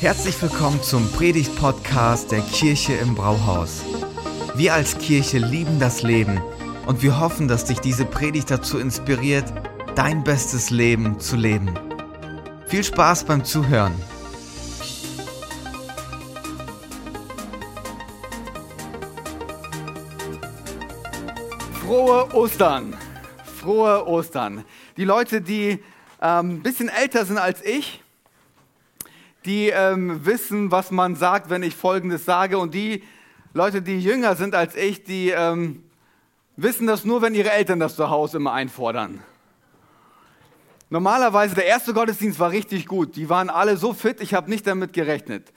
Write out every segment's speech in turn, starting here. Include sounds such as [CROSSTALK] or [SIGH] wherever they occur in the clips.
Herzlich willkommen zum Predigt-Podcast der Kirche im Brauhaus. Wir als Kirche lieben das Leben und wir hoffen, dass dich diese Predigt dazu inspiriert, dein bestes Leben zu leben. Viel Spaß beim Zuhören. Frohe Ostern! Frohe Ostern! Die Leute, die ein ähm, bisschen älter sind als ich, die ähm, wissen, was man sagt, wenn ich Folgendes sage. Und die Leute, die jünger sind als ich, die ähm, wissen das nur, wenn ihre Eltern das zu Hause immer einfordern. Normalerweise, der erste Gottesdienst war richtig gut. Die waren alle so fit, ich habe nicht damit gerechnet.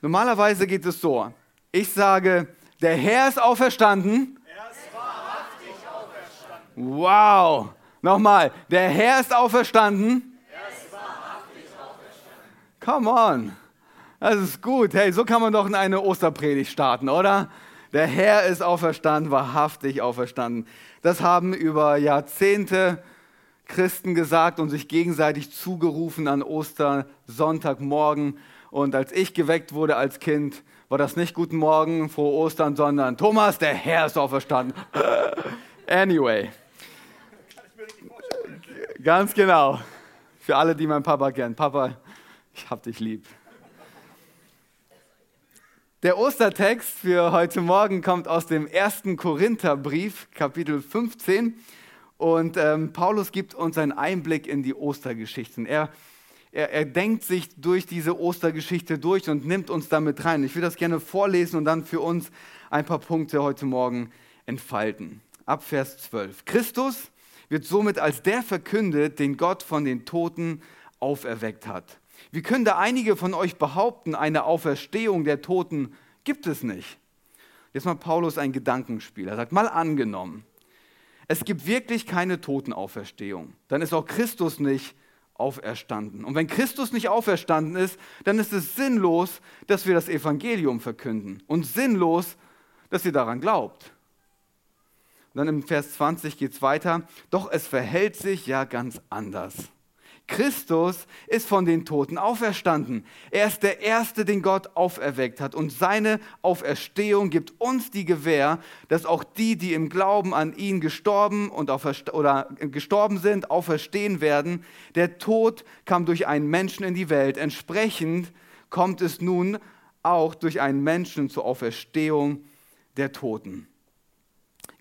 Normalerweise geht es so. Ich sage, der Herr ist auferstanden. Er ist wahrhaftig auferstanden. Wow. Nochmal, der Herr ist auferstanden. Come on. Das ist gut. Hey, so kann man doch in eine Osterpredigt starten, oder? Der Herr ist auferstanden, wahrhaftig auferstanden. Das haben über Jahrzehnte Christen gesagt und sich gegenseitig zugerufen an Ostersonntagmorgen. Und als ich geweckt wurde als Kind, war das nicht Guten Morgen, frohe Ostern, sondern Thomas, der Herr ist auferstanden. [LAUGHS] anyway. Ganz genau. Für alle, die meinen Papa kennen. Papa, ich hab dich lieb. Der Ostertext für heute Morgen kommt aus dem ersten Korintherbrief, Kapitel 15. Und ähm, Paulus gibt uns einen Einblick in die Ostergeschichten. Er, er, er denkt sich durch diese Ostergeschichte durch und nimmt uns damit rein. Ich will das gerne vorlesen und dann für uns ein paar Punkte heute Morgen entfalten. Ab Vers 12. Christus wird somit als der verkündet, den Gott von den Toten auferweckt hat. Wie können da einige von euch behaupten, eine Auferstehung der Toten gibt es nicht? Jetzt mal Paulus ein Gedankenspiel. Er sagt, mal angenommen, es gibt wirklich keine Totenauferstehung. Dann ist auch Christus nicht auferstanden. Und wenn Christus nicht auferstanden ist, dann ist es sinnlos, dass wir das Evangelium verkünden. Und sinnlos, dass ihr daran glaubt. Und dann im Vers 20 geht es weiter. Doch es verhält sich ja ganz anders. Christus ist von den Toten auferstanden. Er ist der Erste, den Gott auferweckt hat. Und seine Auferstehung gibt uns die Gewähr, dass auch die, die im Glauben an ihn gestorben, und oder gestorben sind, auferstehen werden. Der Tod kam durch einen Menschen in die Welt. Entsprechend kommt es nun auch durch einen Menschen zur Auferstehung der Toten.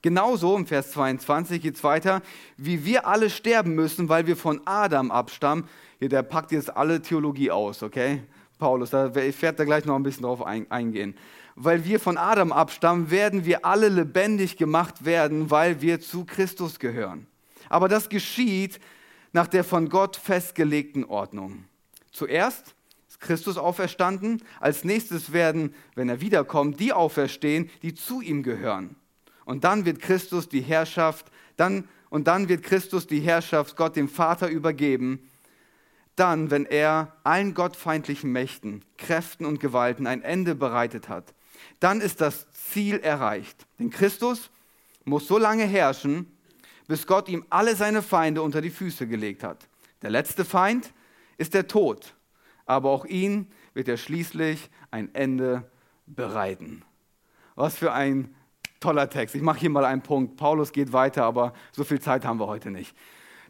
Genauso im Vers 22 geht es weiter, wie wir alle sterben müssen, weil wir von Adam abstammen. Hier, der packt jetzt alle Theologie aus, okay? Paulus, da werde da gleich noch ein bisschen drauf eingehen. Weil wir von Adam abstammen, werden wir alle lebendig gemacht werden, weil wir zu Christus gehören. Aber das geschieht nach der von Gott festgelegten Ordnung. Zuerst ist Christus auferstanden, als nächstes werden, wenn er wiederkommt, die auferstehen, die zu ihm gehören. Und dann wird Christus die Herrschaft, dann, und dann wird Christus die Herrschaft Gott dem Vater übergeben. Dann, wenn er allen gottfeindlichen Mächten, Kräften und Gewalten ein Ende bereitet hat, dann ist das Ziel erreicht. Denn Christus muss so lange herrschen, bis Gott ihm alle seine Feinde unter die Füße gelegt hat. Der letzte Feind ist der Tod, aber auch ihn wird er schließlich ein Ende bereiten. Was für ein Toller Text. Ich mache hier mal einen Punkt. Paulus geht weiter, aber so viel Zeit haben wir heute nicht.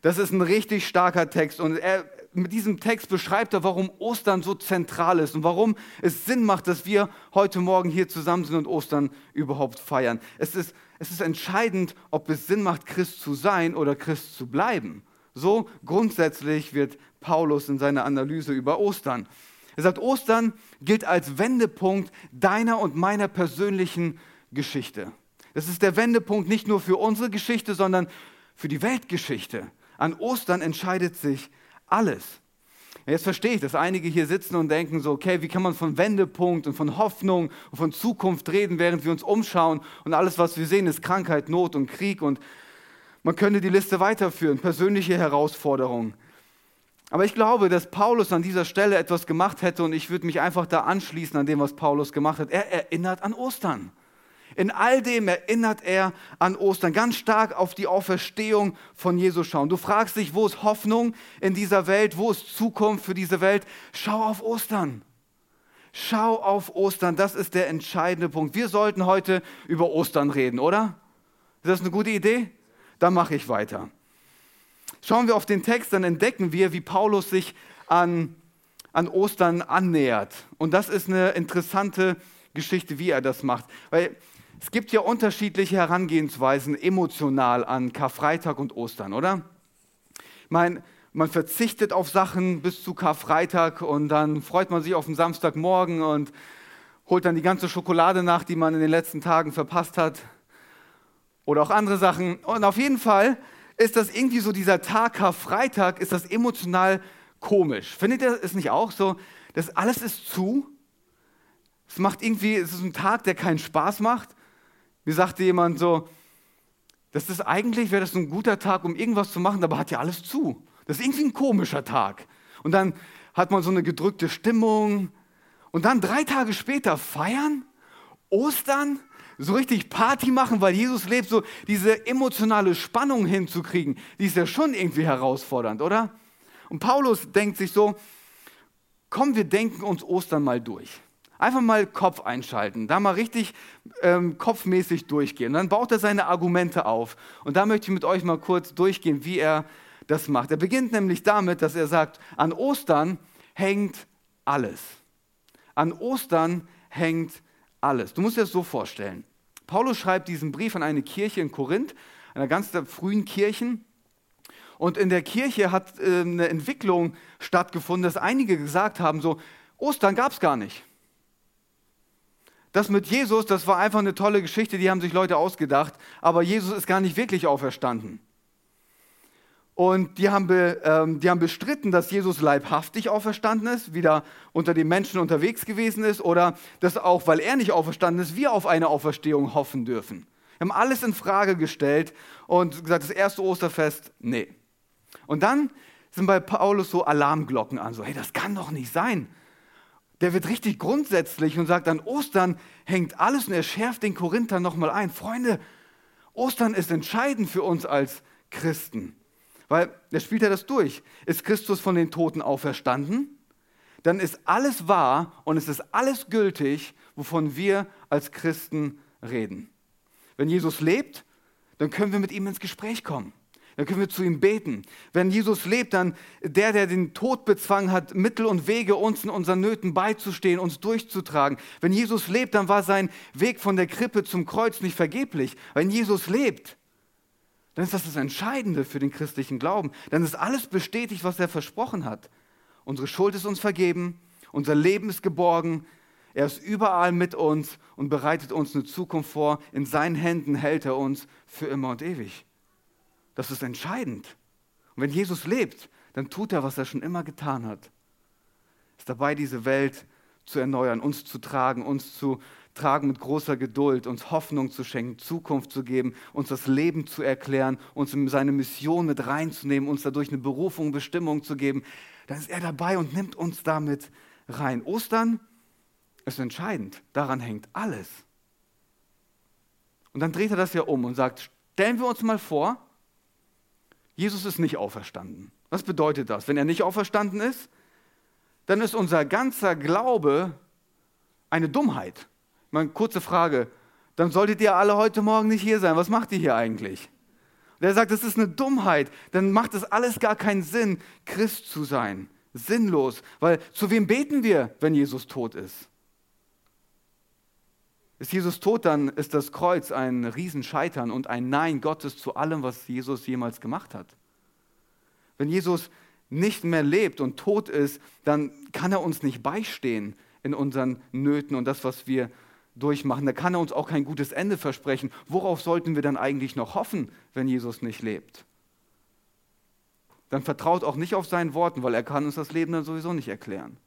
Das ist ein richtig starker Text und er, mit diesem Text beschreibt er, warum Ostern so zentral ist und warum es Sinn macht, dass wir heute Morgen hier zusammen sind und Ostern überhaupt feiern. Es ist, es ist entscheidend, ob es Sinn macht, Christ zu sein oder Christ zu bleiben. So grundsätzlich wird Paulus in seiner Analyse über Ostern. Er sagt, Ostern gilt als Wendepunkt deiner und meiner persönlichen Geschichte. Das ist der Wendepunkt nicht nur für unsere Geschichte, sondern für die Weltgeschichte. An Ostern entscheidet sich alles. Jetzt verstehe ich, dass einige hier sitzen und denken so, okay, wie kann man von Wendepunkt und von Hoffnung und von Zukunft reden, während wir uns umschauen und alles, was wir sehen, ist Krankheit, Not und Krieg und man könnte die Liste weiterführen, persönliche Herausforderungen. Aber ich glaube, dass Paulus an dieser Stelle etwas gemacht hätte und ich würde mich einfach da anschließen an dem, was Paulus gemacht hat. Er erinnert an Ostern. In all dem erinnert er an Ostern, ganz stark auf die Auferstehung von Jesus schauen. Du fragst dich, wo ist Hoffnung in dieser Welt, wo ist Zukunft für diese Welt? Schau auf Ostern. Schau auf Ostern, das ist der entscheidende Punkt. Wir sollten heute über Ostern reden, oder? Ist das eine gute Idee? Dann mache ich weiter. Schauen wir auf den Text, dann entdecken wir, wie Paulus sich an, an Ostern annähert. Und das ist eine interessante Geschichte, wie er das macht. Weil es gibt ja unterschiedliche Herangehensweisen emotional an Karfreitag und Ostern, oder? Ich meine, man verzichtet auf Sachen bis zu Karfreitag und dann freut man sich auf den Samstagmorgen und holt dann die ganze Schokolade nach, die man in den letzten Tagen verpasst hat. Oder auch andere Sachen. Und auf jeden Fall ist das irgendwie so, dieser Tag Karfreitag, ist das emotional komisch. Findet ihr es nicht auch so? Das alles ist zu. Es macht irgendwie, es ist ein Tag, der keinen Spaß macht. Mir sagte jemand so, das ist eigentlich, wäre das ein guter Tag, um irgendwas zu machen, aber hat ja alles zu. Das ist irgendwie ein komischer Tag. Und dann hat man so eine gedrückte Stimmung. Und dann drei Tage später feiern, Ostern, so richtig Party machen, weil Jesus lebt, so diese emotionale Spannung hinzukriegen, die ist ja schon irgendwie herausfordernd, oder? Und Paulus denkt sich so, komm, wir denken uns Ostern mal durch. Einfach mal Kopf einschalten, da mal richtig ähm, kopfmäßig durchgehen. Und dann baut er seine Argumente auf. Und da möchte ich mit euch mal kurz durchgehen, wie er das macht. Er beginnt nämlich damit, dass er sagt, an Ostern hängt alles. An Ostern hängt alles. Du musst dir das so vorstellen. Paulus schreibt diesen Brief an eine Kirche in Korinth, einer ganz frühen Kirchen. Und in der Kirche hat äh, eine Entwicklung stattgefunden, dass einige gesagt haben, so, Ostern gab es gar nicht. Das mit Jesus, das war einfach eine tolle Geschichte, die haben sich Leute ausgedacht, aber Jesus ist gar nicht wirklich auferstanden. Und die haben, be, ähm, die haben bestritten, dass Jesus leibhaftig auferstanden ist, wieder unter den Menschen unterwegs gewesen ist oder dass auch, weil er nicht auferstanden ist, wir auf eine Auferstehung hoffen dürfen. Wir haben alles in Frage gestellt und gesagt, das erste Osterfest, nee. Und dann sind bei Paulus so Alarmglocken an, so, hey, das kann doch nicht sein. Der wird richtig grundsätzlich und sagt, an Ostern hängt alles und er schärft den Korinther nochmal ein. Freunde, Ostern ist entscheidend für uns als Christen. Weil, er spielt ja das durch. Ist Christus von den Toten auferstanden? Dann ist alles wahr und es ist alles gültig, wovon wir als Christen reden. Wenn Jesus lebt, dann können wir mit ihm ins Gespräch kommen. Dann können wir zu ihm beten. Wenn Jesus lebt, dann der, der den Tod bezwungen hat, Mittel und Wege, uns in unseren Nöten beizustehen, uns durchzutragen. Wenn Jesus lebt, dann war sein Weg von der Krippe zum Kreuz nicht vergeblich. Wenn Jesus lebt, dann ist das das Entscheidende für den christlichen Glauben. Dann ist alles bestätigt, was er versprochen hat. Unsere Schuld ist uns vergeben, unser Leben ist geborgen, er ist überall mit uns und bereitet uns eine Zukunft vor. In seinen Händen hält er uns für immer und ewig. Das ist entscheidend. Und wenn Jesus lebt, dann tut er, was er schon immer getan hat. Ist dabei, diese Welt zu erneuern, uns zu tragen, uns zu tragen mit großer Geduld, uns Hoffnung zu schenken, Zukunft zu geben, uns das Leben zu erklären, uns in seine Mission mit reinzunehmen, uns dadurch eine Berufung, Bestimmung zu geben, dann ist er dabei und nimmt uns damit rein. Ostern ist entscheidend, daran hängt alles. Und dann dreht er das ja um und sagt, stellen wir uns mal vor, Jesus ist nicht auferstanden. Was bedeutet das? Wenn er nicht auferstanden ist, dann ist unser ganzer Glaube eine Dummheit. Mal kurze Frage. Dann solltet ihr alle heute Morgen nicht hier sein. Was macht ihr hier eigentlich? Und er sagt, das ist eine Dummheit. Dann macht es alles gar keinen Sinn, Christ zu sein. Sinnlos. Weil zu wem beten wir, wenn Jesus tot ist? Ist Jesus tot, dann ist das Kreuz ein Riesenscheitern und ein Nein Gottes zu allem, was Jesus jemals gemacht hat. Wenn Jesus nicht mehr lebt und tot ist, dann kann er uns nicht beistehen in unseren Nöten und das, was wir durchmachen. Da kann er uns auch kein gutes Ende versprechen. Worauf sollten wir dann eigentlich noch hoffen, wenn Jesus nicht lebt? Dann vertraut auch nicht auf seinen Worten, weil er kann uns das Leben dann sowieso nicht erklären.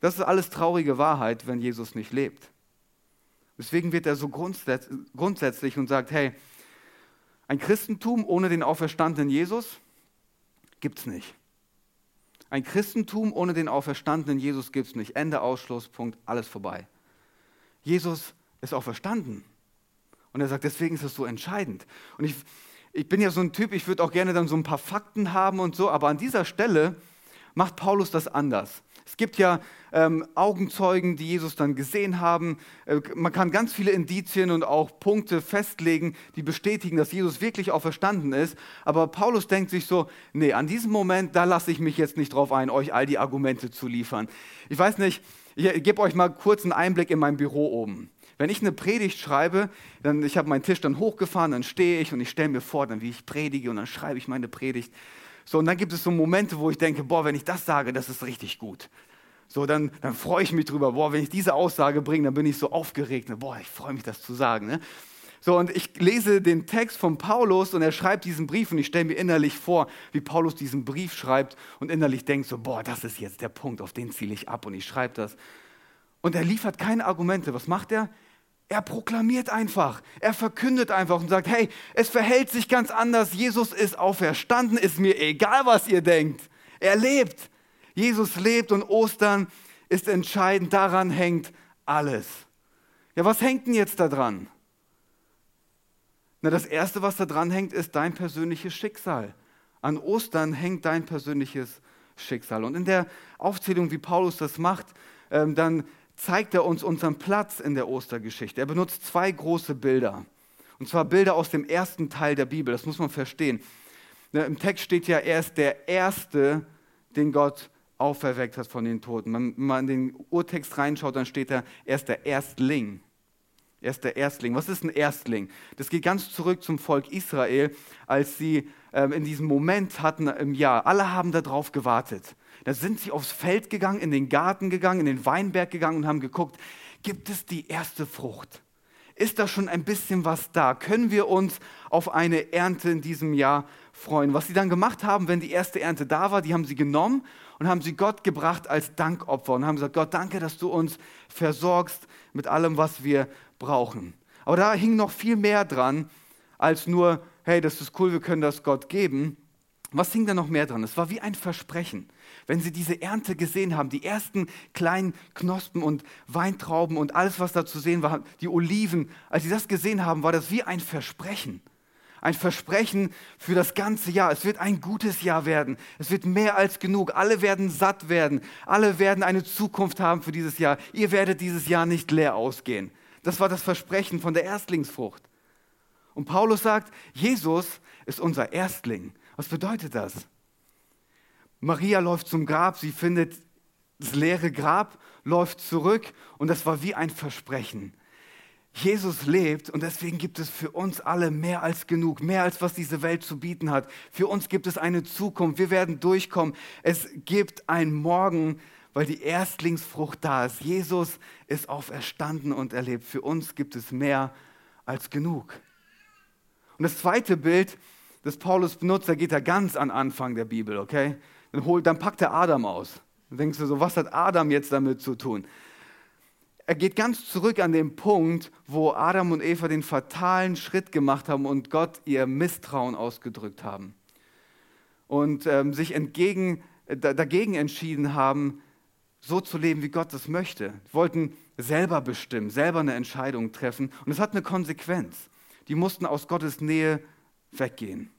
Das ist alles traurige Wahrheit, wenn Jesus nicht lebt. Deswegen wird er so grundsätzlich und sagt, hey, ein Christentum ohne den auferstandenen Jesus gibt es nicht. Ein Christentum ohne den auferstandenen Jesus gibt es nicht. Ende, Ausschluss, Punkt, alles vorbei. Jesus ist auferstanden. Und er sagt, deswegen ist es so entscheidend. Und ich, ich bin ja so ein Typ, ich würde auch gerne dann so ein paar Fakten haben und so, aber an dieser Stelle macht Paulus das anders. Es gibt ja ähm, Augenzeugen, die Jesus dann gesehen haben. Äh, man kann ganz viele Indizien und auch Punkte festlegen, die bestätigen, dass Jesus wirklich auferstanden ist. Aber Paulus denkt sich so, nee, an diesem Moment, da lasse ich mich jetzt nicht drauf ein, euch all die Argumente zu liefern. Ich weiß nicht, ich gebe euch mal kurz einen Einblick in mein Büro oben. Wenn ich eine Predigt schreibe, dann ich habe meinen Tisch dann hochgefahren, dann stehe ich und ich stelle mir vor, dann wie ich predige und dann schreibe ich meine Predigt. So, und dann gibt es so Momente, wo ich denke, boah, wenn ich das sage, das ist richtig gut. So, dann, dann freue ich mich drüber, boah, wenn ich diese Aussage bringe, dann bin ich so aufgeregt. Ne? Boah, ich freue mich, das zu sagen. Ne? So, und ich lese den Text von Paulus und er schreibt diesen Brief und ich stelle mir innerlich vor, wie Paulus diesen Brief schreibt und innerlich denkt so, boah, das ist jetzt der Punkt, auf den ziele ich ab und ich schreibe das. Und er liefert keine Argumente. Was macht er? Er proklamiert einfach, er verkündet einfach und sagt, hey, es verhält sich ganz anders, Jesus ist auferstanden, ist mir egal, was ihr denkt. Er lebt. Jesus lebt und Ostern ist entscheidend, daran hängt alles. Ja, was hängt denn jetzt da dran? Na, das Erste, was da dran hängt, ist dein persönliches Schicksal. An Ostern hängt dein persönliches Schicksal. Und in der Aufzählung, wie Paulus das macht, ähm, dann zeigt er uns unseren Platz in der Ostergeschichte. Er benutzt zwei große Bilder. Und zwar Bilder aus dem ersten Teil der Bibel. Das muss man verstehen. Ne, Im Text steht ja, er ist der Erste, den Gott auferweckt hat von den Toten. Wenn man in den Urtext reinschaut, dann steht da, er ist der Erstling. Er ist der Erstling. Was ist ein Erstling? Das geht ganz zurück zum Volk Israel, als sie ähm, in diesem Moment hatten im Jahr. Alle haben darauf gewartet. Da sind sie aufs Feld gegangen, in den Garten gegangen, in den Weinberg gegangen und haben geguckt, gibt es die erste Frucht? Ist da schon ein bisschen was da? Können wir uns auf eine Ernte in diesem Jahr freuen? Was sie dann gemacht haben, wenn die erste Ernte da war, die haben sie genommen und haben sie Gott gebracht als Dankopfer und haben gesagt, Gott, danke, dass du uns versorgst mit allem, was wir brauchen. Aber da hing noch viel mehr dran, als nur, hey, das ist cool, wir können das Gott geben. Was hing da noch mehr dran? Es war wie ein Versprechen wenn sie diese Ernte gesehen haben, die ersten kleinen Knospen und Weintrauben und alles, was da zu sehen war, die Oliven, als sie das gesehen haben, war das wie ein Versprechen. Ein Versprechen für das ganze Jahr. Es wird ein gutes Jahr werden. Es wird mehr als genug. Alle werden satt werden. Alle werden eine Zukunft haben für dieses Jahr. Ihr werdet dieses Jahr nicht leer ausgehen. Das war das Versprechen von der Erstlingsfrucht. Und Paulus sagt, Jesus ist unser Erstling. Was bedeutet das? Maria läuft zum Grab, sie findet das leere Grab, läuft zurück und das war wie ein Versprechen. Jesus lebt und deswegen gibt es für uns alle mehr als genug, mehr als was diese Welt zu bieten hat. Für uns gibt es eine Zukunft, wir werden durchkommen. Es gibt ein Morgen, weil die Erstlingsfrucht da ist. Jesus ist auferstanden und erlebt. Für uns gibt es mehr als genug. Und das zweite Bild, das Paulus benutzt, da geht er ganz an Anfang der Bibel, okay? Dann, holt, dann packt er Adam aus. Dann denkst du so, was hat Adam jetzt damit zu tun? Er geht ganz zurück an den Punkt, wo Adam und Eva den fatalen Schritt gemacht haben und Gott ihr Misstrauen ausgedrückt haben. Und ähm, sich entgegen, dagegen entschieden haben, so zu leben, wie Gott das möchte. Sie wollten selber bestimmen, selber eine Entscheidung treffen. Und es hat eine Konsequenz. Die mussten aus Gottes Nähe weggehen.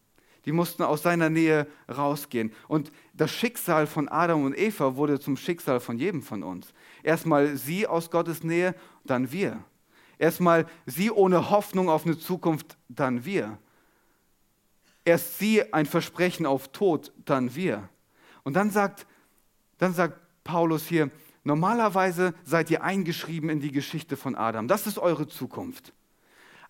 Die mussten aus seiner Nähe rausgehen. Und das Schicksal von Adam und Eva wurde zum Schicksal von jedem von uns. Erstmal sie aus Gottes Nähe, dann wir. Erstmal sie ohne Hoffnung auf eine Zukunft, dann wir. Erst sie ein Versprechen auf Tod, dann wir. Und dann sagt, dann sagt Paulus hier, normalerweise seid ihr eingeschrieben in die Geschichte von Adam. Das ist eure Zukunft.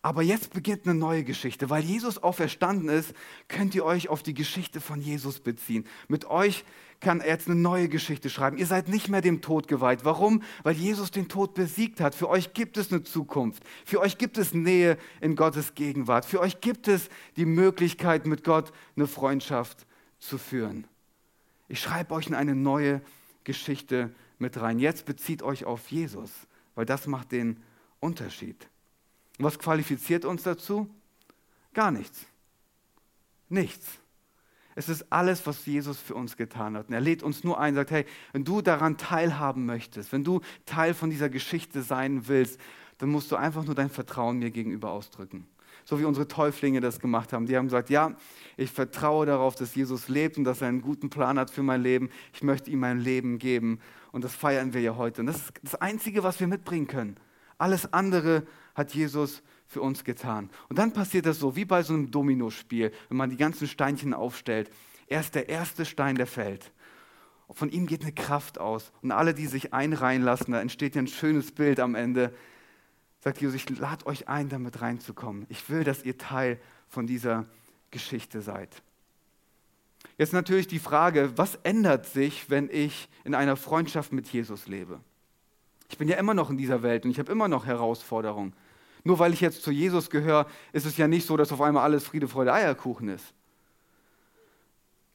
Aber jetzt beginnt eine neue Geschichte. Weil Jesus auferstanden ist, könnt ihr euch auf die Geschichte von Jesus beziehen. Mit euch kann er jetzt eine neue Geschichte schreiben. Ihr seid nicht mehr dem Tod geweiht. Warum? Weil Jesus den Tod besiegt hat. Für euch gibt es eine Zukunft. Für euch gibt es Nähe in Gottes Gegenwart. Für euch gibt es die Möglichkeit, mit Gott eine Freundschaft zu führen. Ich schreibe euch in eine neue Geschichte mit rein. Jetzt bezieht euch auf Jesus, weil das macht den Unterschied. Was qualifiziert uns dazu? Gar nichts. Nichts. Es ist alles, was Jesus für uns getan hat. Und er lädt uns nur ein, sagt, hey, wenn du daran teilhaben möchtest, wenn du Teil von dieser Geschichte sein willst, dann musst du einfach nur dein Vertrauen mir gegenüber ausdrücken. So wie unsere Täuflinge das gemacht haben. Die haben gesagt, ja, ich vertraue darauf, dass Jesus lebt und dass er einen guten Plan hat für mein Leben. Ich möchte ihm mein Leben geben. Und das feiern wir ja heute. Und das ist das Einzige, was wir mitbringen können. Alles andere hat Jesus für uns getan. Und dann passiert das so, wie bei so einem Dominospiel, wenn man die ganzen Steinchen aufstellt. Er ist der erste Stein, der fällt. Von ihm geht eine Kraft aus. Und alle, die sich einreihen lassen, da entsteht ja ein schönes Bild am Ende. Sagt Jesus, ich lade euch ein, damit reinzukommen. Ich will, dass ihr Teil von dieser Geschichte seid. Jetzt natürlich die Frage, was ändert sich, wenn ich in einer Freundschaft mit Jesus lebe? Ich bin ja immer noch in dieser Welt und ich habe immer noch Herausforderungen. Nur weil ich jetzt zu Jesus gehöre, ist es ja nicht so, dass auf einmal alles Friede, Freude, Eierkuchen ist.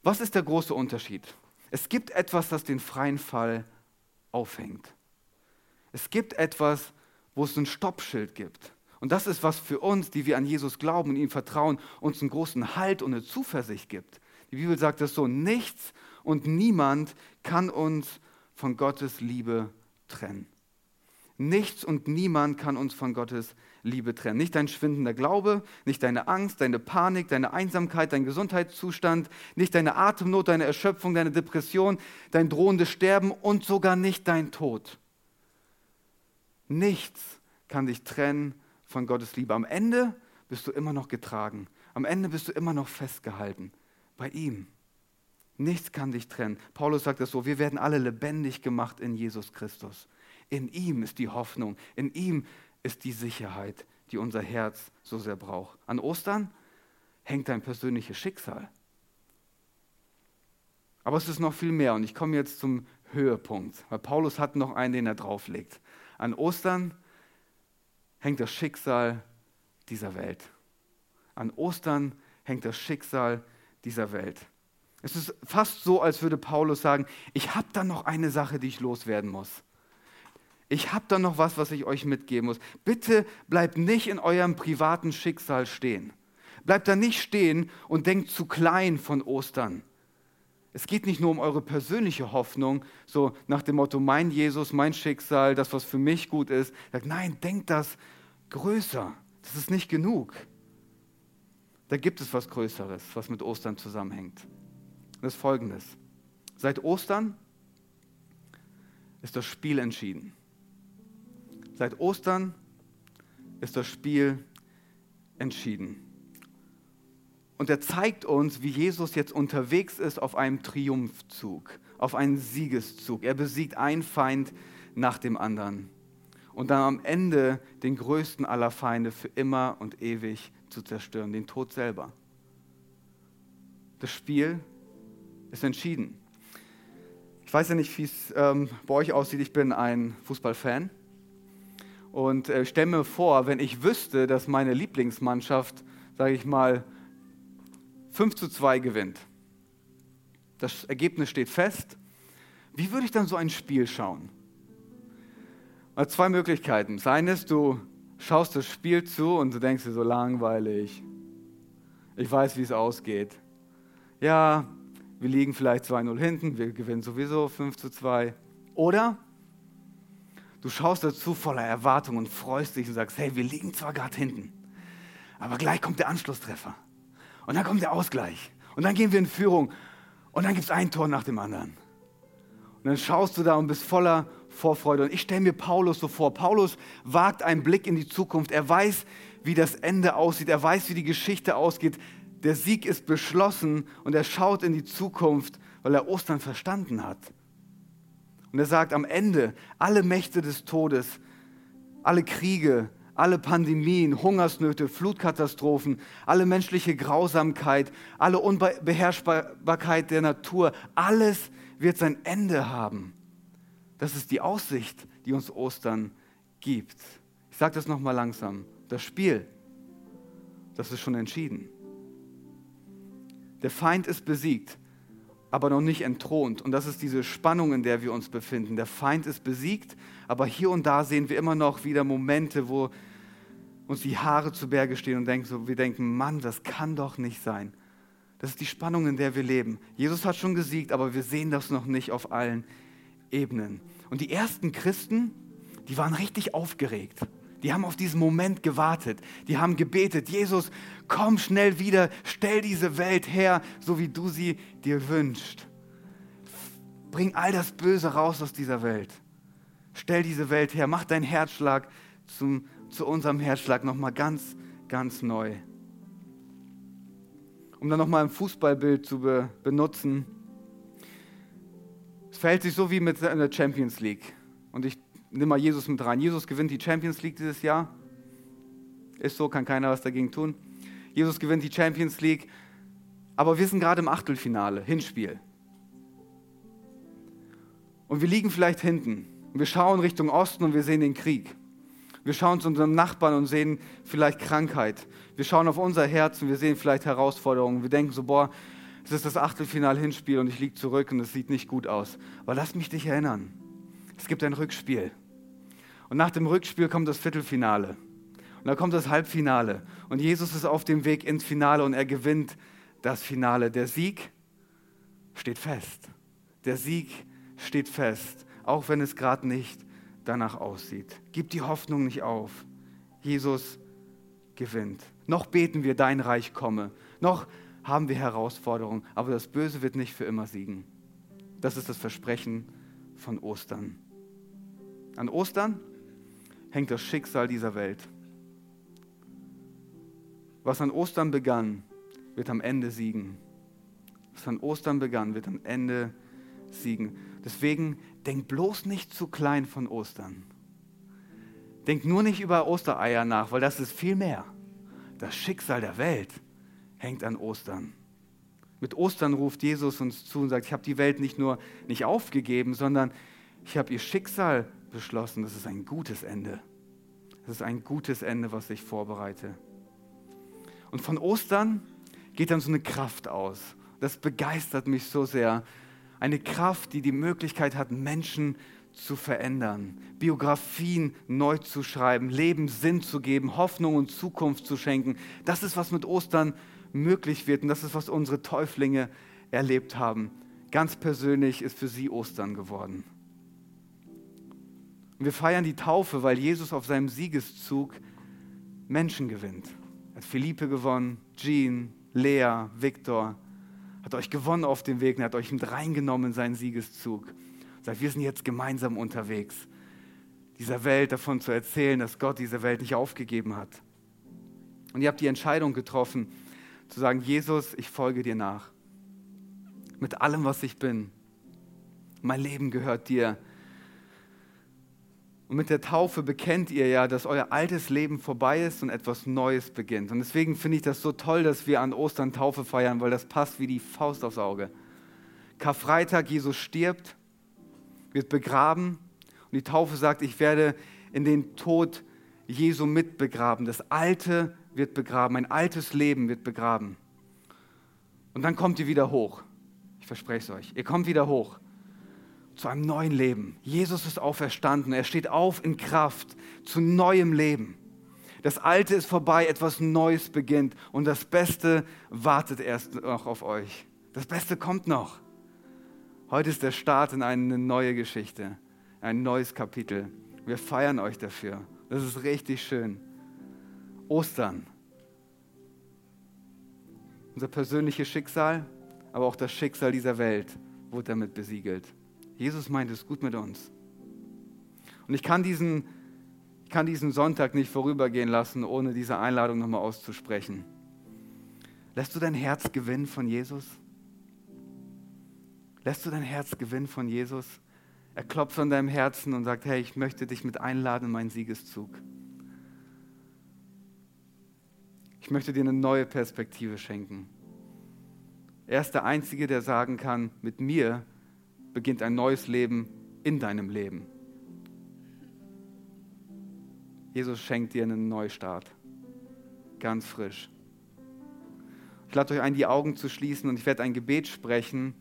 Was ist der große Unterschied? Es gibt etwas, das den freien Fall aufhängt. Es gibt etwas, wo es ein Stoppschild gibt. Und das ist, was für uns, die wir an Jesus glauben und ihm vertrauen, uns einen großen Halt und eine Zuversicht gibt. Die Bibel sagt das so, nichts und niemand kann uns von Gottes Liebe trennen. Nichts und niemand kann uns von Gottes Liebe trennen. Nicht dein schwindender Glaube, nicht deine Angst, deine Panik, deine Einsamkeit, dein Gesundheitszustand, nicht deine Atemnot, deine Erschöpfung, deine Depression, dein drohendes Sterben und sogar nicht dein Tod. Nichts kann dich trennen von Gottes Liebe. Am Ende bist du immer noch getragen. Am Ende bist du immer noch festgehalten bei ihm. Nichts kann dich trennen. Paulus sagt das so, wir werden alle lebendig gemacht in Jesus Christus. In ihm ist die Hoffnung, in ihm ist die Sicherheit, die unser Herz so sehr braucht. An Ostern hängt dein persönliches Schicksal. Aber es ist noch viel mehr und ich komme jetzt zum Höhepunkt, weil Paulus hat noch einen, den er drauflegt. An Ostern hängt das Schicksal dieser Welt. An Ostern hängt das Schicksal dieser Welt. Es ist fast so, als würde Paulus sagen, ich habe da noch eine Sache, die ich loswerden muss. Ich habe da noch was, was ich euch mitgeben muss. Bitte bleibt nicht in eurem privaten Schicksal stehen. Bleibt da nicht stehen und denkt zu klein von Ostern. Es geht nicht nur um eure persönliche Hoffnung, so nach dem Motto, mein Jesus, mein Schicksal, das, was für mich gut ist. Nein, denkt das größer. Das ist nicht genug. Da gibt es was Größeres, was mit Ostern zusammenhängt. Das ist folgendes. Seit Ostern ist das Spiel entschieden. Seit Ostern ist das Spiel entschieden. Und er zeigt uns, wie Jesus jetzt unterwegs ist auf einem Triumphzug, auf einen Siegeszug. Er besiegt einen Feind nach dem anderen. Und dann am Ende den größten aller Feinde für immer und ewig zu zerstören, den Tod selber. Das Spiel ist entschieden. Ich weiß ja nicht, wie es ähm, bei euch aussieht. Ich bin ein Fußballfan. Und äh, stelle mir vor, wenn ich wüsste, dass meine Lieblingsmannschaft, sage ich mal, 5 zu 2 gewinnt. Das Ergebnis steht fest. Wie würde ich dann so ein Spiel schauen? Mal zwei Möglichkeiten. Das eine ist, du schaust das Spiel zu und du denkst dir so langweilig. Ich weiß, wie es ausgeht. Ja, wir liegen vielleicht 2-0 hinten, wir gewinnen sowieso 5 zu 2. Oder Du schaust dazu voller Erwartung und freust dich und sagst, hey, wir liegen zwar gerade hinten, aber gleich kommt der Anschlusstreffer. Und dann kommt der Ausgleich. Und dann gehen wir in Führung. Und dann gibt es ein Tor nach dem anderen. Und dann schaust du da und bist voller Vorfreude. Und ich stelle mir Paulus so vor. Paulus wagt einen Blick in die Zukunft. Er weiß, wie das Ende aussieht. Er weiß, wie die Geschichte ausgeht. Der Sieg ist beschlossen und er schaut in die Zukunft, weil er Ostern verstanden hat. Und er sagt am Ende, alle Mächte des Todes, alle Kriege, alle Pandemien, Hungersnöte, Flutkatastrophen, alle menschliche Grausamkeit, alle Unbeherrschbarkeit der Natur, alles wird sein Ende haben. Das ist die Aussicht, die uns Ostern gibt. Ich sage das nochmal langsam. Das Spiel, das ist schon entschieden. Der Feind ist besiegt aber noch nicht entthront. Und das ist diese Spannung, in der wir uns befinden. Der Feind ist besiegt, aber hier und da sehen wir immer noch wieder Momente, wo uns die Haare zu Berge stehen und denken, so, wir denken, Mann, das kann doch nicht sein. Das ist die Spannung, in der wir leben. Jesus hat schon gesiegt, aber wir sehen das noch nicht auf allen Ebenen. Und die ersten Christen, die waren richtig aufgeregt. Die haben auf diesen Moment gewartet. Die haben gebetet, Jesus, komm schnell wieder, stell diese Welt her, so wie du sie dir wünschst. Bring all das Böse raus aus dieser Welt. Stell diese Welt her, mach deinen Herzschlag zum, zu unserem Herzschlag nochmal ganz, ganz neu. Um dann nochmal ein Fußballbild zu be benutzen. Es verhält sich so wie mit der Champions League. Und ich nehme mal Jesus mit rein. Jesus gewinnt die Champions League dieses Jahr. Ist so, kann keiner was dagegen tun. Jesus gewinnt die Champions League. Aber wir sind gerade im Achtelfinale, Hinspiel. Und wir liegen vielleicht hinten. Wir schauen Richtung Osten und wir sehen den Krieg. Wir schauen zu unserem Nachbarn und sehen vielleicht Krankheit. Wir schauen auf unser Herz und wir sehen vielleicht Herausforderungen. Wir denken so, boah, es ist das Achtelfinal-Hinspiel und ich liege zurück und es sieht nicht gut aus. Aber lass mich dich erinnern. Es gibt ein Rückspiel. Und nach dem Rückspiel kommt das Viertelfinale. Und dann kommt das Halbfinale. Und Jesus ist auf dem Weg ins Finale und er gewinnt das Finale. Der Sieg steht fest. Der Sieg steht fest, auch wenn es gerade nicht danach aussieht. Gib die Hoffnung nicht auf. Jesus gewinnt. Noch beten wir, dein Reich komme. Noch haben wir Herausforderungen, aber das Böse wird nicht für immer siegen. Das ist das Versprechen von Ostern. An Ostern hängt das Schicksal dieser Welt. Was an Ostern begann, wird am Ende siegen. Was an Ostern begann, wird am Ende siegen. Deswegen denk bloß nicht zu klein von Ostern. Denk nur nicht über Ostereier nach, weil das ist viel mehr. Das Schicksal der Welt hängt an Ostern. Mit Ostern ruft Jesus uns zu und sagt, ich habe die Welt nicht nur nicht aufgegeben, sondern ich habe ihr Schicksal beschlossen. Das ist ein gutes Ende. Das ist ein gutes Ende, was ich vorbereite. Und von Ostern geht dann so eine Kraft aus. Das begeistert mich so sehr. Eine Kraft, die die Möglichkeit hat, Menschen zu verändern, Biografien neu zu schreiben, Leben Sinn zu geben, Hoffnung und Zukunft zu schenken. Das ist, was mit Ostern möglich wird und das ist, was unsere Täuflinge erlebt haben. Ganz persönlich ist für sie Ostern geworden. Wir feiern die Taufe, weil Jesus auf seinem Siegeszug Menschen gewinnt. Er hat Philippe gewonnen, Jean, Lea, Viktor, hat euch gewonnen auf dem Weg und hat euch mit reingenommen in seinen Siegeszug. Sagt, wir sind jetzt gemeinsam unterwegs, dieser Welt davon zu erzählen, dass Gott diese Welt nicht aufgegeben hat. Und ihr habt die Entscheidung getroffen, zu sagen, Jesus, ich folge dir nach. Mit allem, was ich bin. Mein Leben gehört dir. Und mit der Taufe bekennt ihr ja, dass euer altes Leben vorbei ist und etwas Neues beginnt. Und deswegen finde ich das so toll, dass wir an Ostern Taufe feiern, weil das passt wie die Faust aufs Auge. Karfreitag, Jesus stirbt, wird begraben und die Taufe sagt, ich werde in den Tod Jesu mitbegraben. Das Alte wird begraben, ein altes Leben wird begraben. Und dann kommt ihr wieder hoch. Ich verspreche es euch. Ihr kommt wieder hoch zu einem neuen Leben. Jesus ist auferstanden. Er steht auf in Kraft zu neuem Leben. Das Alte ist vorbei, etwas Neues beginnt und das Beste wartet erst noch auf euch. Das Beste kommt noch. Heute ist der Start in eine neue Geschichte, ein neues Kapitel. Wir feiern euch dafür. Das ist richtig schön. Ostern. Unser persönliches Schicksal, aber auch das Schicksal dieser Welt wurde damit besiegelt. Jesus meint es gut mit uns. Und ich kann diesen, ich kann diesen Sonntag nicht vorübergehen lassen, ohne diese Einladung nochmal auszusprechen. Lässt du dein Herz gewinnen von Jesus? Lässt du dein Herz gewinnen von Jesus? Er klopft an deinem Herzen und sagt, hey, ich möchte dich mit einladen in meinen Siegeszug. Ich möchte dir eine neue Perspektive schenken. Er ist der Einzige, der sagen kann, mit mir beginnt ein neues Leben in deinem Leben. Jesus schenkt dir einen Neustart. Ganz frisch. Ich lade euch ein, die Augen zu schließen und ich werde ein Gebet sprechen.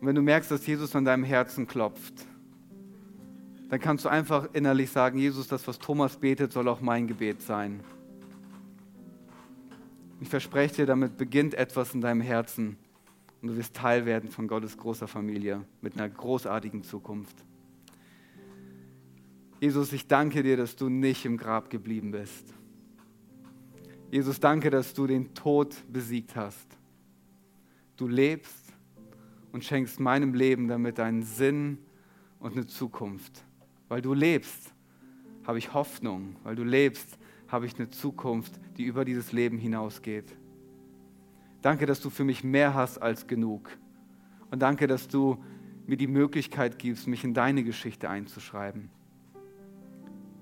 Und wenn du merkst, dass Jesus an deinem Herzen klopft, dann kannst du einfach innerlich sagen, Jesus, das, was Thomas betet, soll auch mein Gebet sein. Ich verspreche dir, damit beginnt etwas in deinem Herzen und du wirst Teil werden von Gottes großer Familie mit einer großartigen Zukunft. Jesus, ich danke dir, dass du nicht im Grab geblieben bist. Jesus, danke, dass du den Tod besiegt hast. Du lebst und schenkst meinem Leben damit einen Sinn und eine Zukunft. Weil du lebst, habe ich Hoffnung. Weil du lebst, habe ich eine Zukunft, die über dieses Leben hinausgeht. Danke, dass du für mich mehr hast als genug. Und danke, dass du mir die Möglichkeit gibst, mich in deine Geschichte einzuschreiben.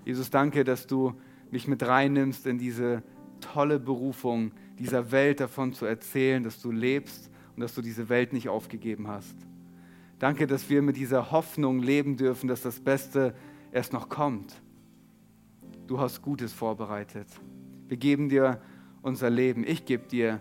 Jesus, danke, dass du mich mit reinnimmst in diese tolle Berufung, dieser Welt davon zu erzählen, dass du lebst und dass du diese Welt nicht aufgegeben hast. Danke, dass wir mit dieser Hoffnung leben dürfen, dass das Beste erst noch kommt. Du hast Gutes vorbereitet. Wir geben dir unser Leben. Ich gebe dir